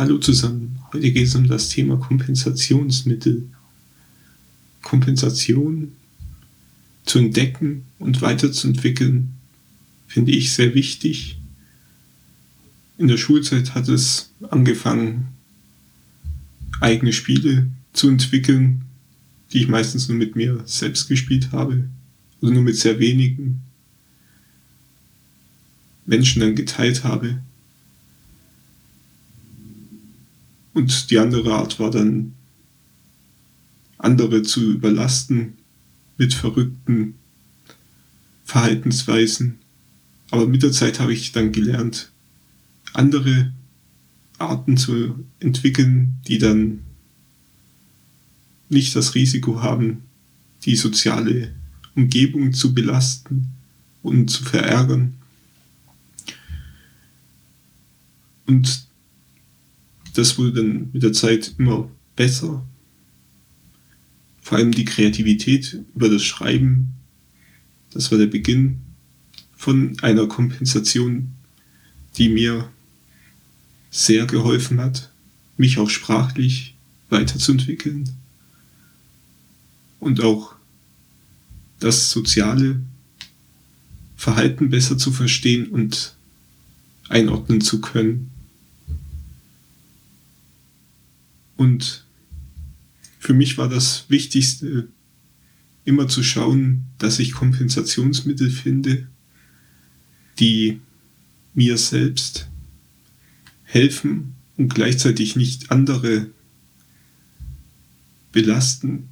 Hallo zusammen, heute geht es um das Thema Kompensationsmittel. Kompensation zu entdecken und weiterzuentwickeln, finde ich sehr wichtig. In der Schulzeit hat es angefangen, eigene Spiele zu entwickeln, die ich meistens nur mit mir selbst gespielt habe oder nur mit sehr wenigen Menschen dann geteilt habe. Und die andere Art war dann, andere zu überlasten mit verrückten Verhaltensweisen. Aber mit der Zeit habe ich dann gelernt, andere Arten zu entwickeln, die dann nicht das Risiko haben, die soziale Umgebung zu belasten und zu verärgern. Und das wurde dann mit der Zeit immer besser. Vor allem die Kreativität über das Schreiben, das war der Beginn von einer Kompensation, die mir sehr geholfen hat, mich auch sprachlich weiterzuentwickeln und auch das soziale Verhalten besser zu verstehen und einordnen zu können. Und für mich war das Wichtigste, immer zu schauen, dass ich Kompensationsmittel finde, die mir selbst helfen und gleichzeitig nicht andere belasten,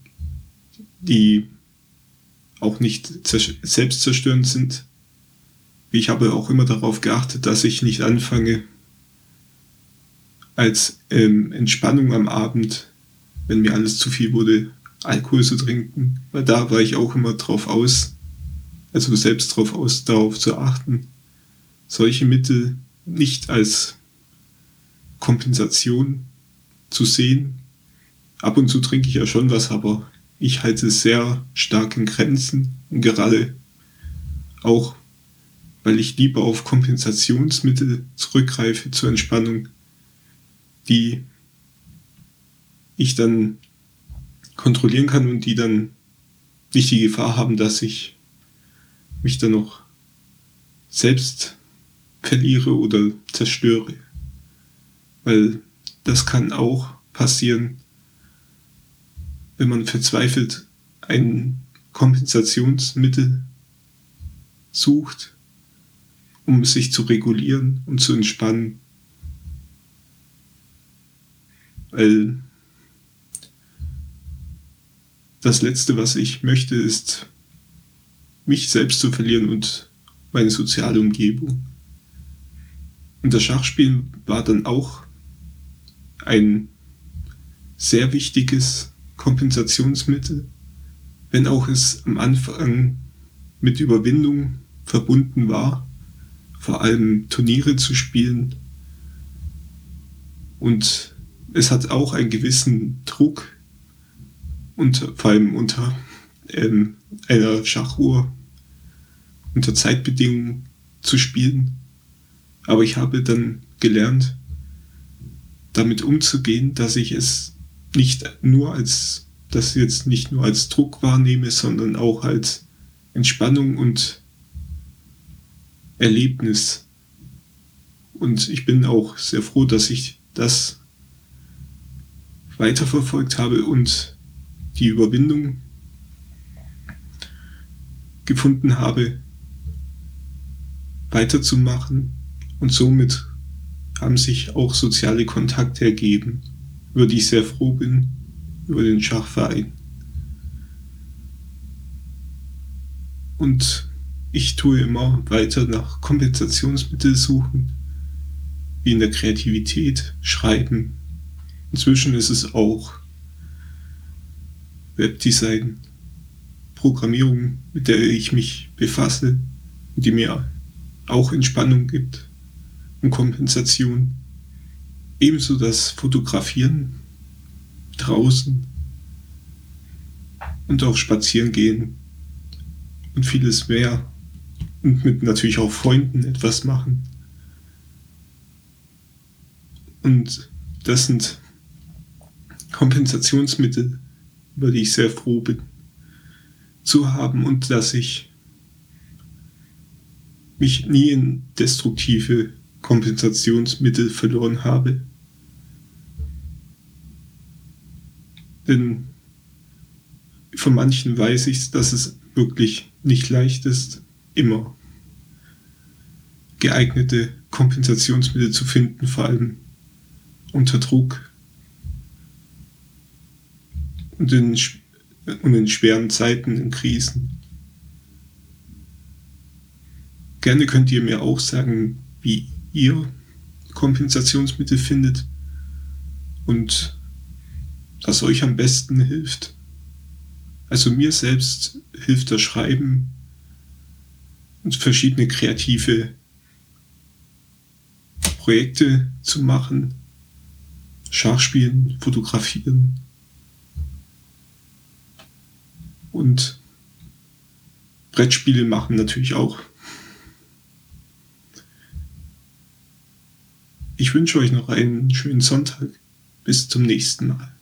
die auch nicht selbstzerstörend sind. Ich habe auch immer darauf geachtet, dass ich nicht anfange, als ähm, Entspannung am Abend, wenn mir alles zu viel wurde, Alkohol zu trinken. Weil da war ich auch immer drauf aus, also selbst drauf aus, darauf zu achten, solche Mittel nicht als Kompensation zu sehen. Ab und zu trinke ich ja schon was, aber ich halte es sehr stark in Grenzen und gerade auch, weil ich lieber auf Kompensationsmittel zurückgreife zur Entspannung, die ich dann kontrollieren kann und die dann nicht die Gefahr haben, dass ich mich dann noch selbst verliere oder zerstöre. Weil das kann auch passieren, wenn man verzweifelt ein Kompensationsmittel sucht, um sich zu regulieren und zu entspannen. Weil das Letzte, was ich möchte, ist, mich selbst zu verlieren und meine soziale Umgebung. Und das Schachspielen war dann auch ein sehr wichtiges Kompensationsmittel, wenn auch es am Anfang mit Überwindung verbunden war, vor allem Turniere zu spielen. Und es hat auch einen gewissen Druck, und vor allem unter ähm, einer Schachuhr, unter Zeitbedingungen zu spielen. Aber ich habe dann gelernt, damit umzugehen, dass ich es nicht nur als, das jetzt nicht nur als Druck wahrnehme, sondern auch als Entspannung und Erlebnis. Und ich bin auch sehr froh, dass ich das weiterverfolgt habe und die Überwindung gefunden habe, weiterzumachen. Und somit haben sich auch soziale Kontakte ergeben über die ich sehr froh bin, über den Schachverein. Und ich tue immer weiter nach Kompensationsmitteln suchen, wie in der Kreativität, Schreiben. Inzwischen ist es auch Webdesign, Programmierung, mit der ich mich befasse und die mir auch Entspannung gibt und Kompensation. Ebenso das Fotografieren draußen und auch spazieren gehen und vieles mehr. Und mit natürlich auch Freunden etwas machen. Und das sind Kompensationsmittel, über die ich sehr froh bin zu haben und dass ich mich nie in destruktive Kompensationsmittel verloren habe. Denn von manchen weiß ich, dass es wirklich nicht leicht ist, immer geeignete Kompensationsmittel zu finden, vor allem unter Druck und in, und in schweren Zeiten, in Krisen. Gerne könnt ihr mir auch sagen, wie ihr Kompensationsmittel findet und was euch am besten hilft. Also mir selbst hilft das Schreiben und verschiedene kreative Projekte zu machen, Schachspielen, fotografieren und Brettspiele machen natürlich auch. Ich wünsche euch noch einen schönen Sonntag. Bis zum nächsten Mal.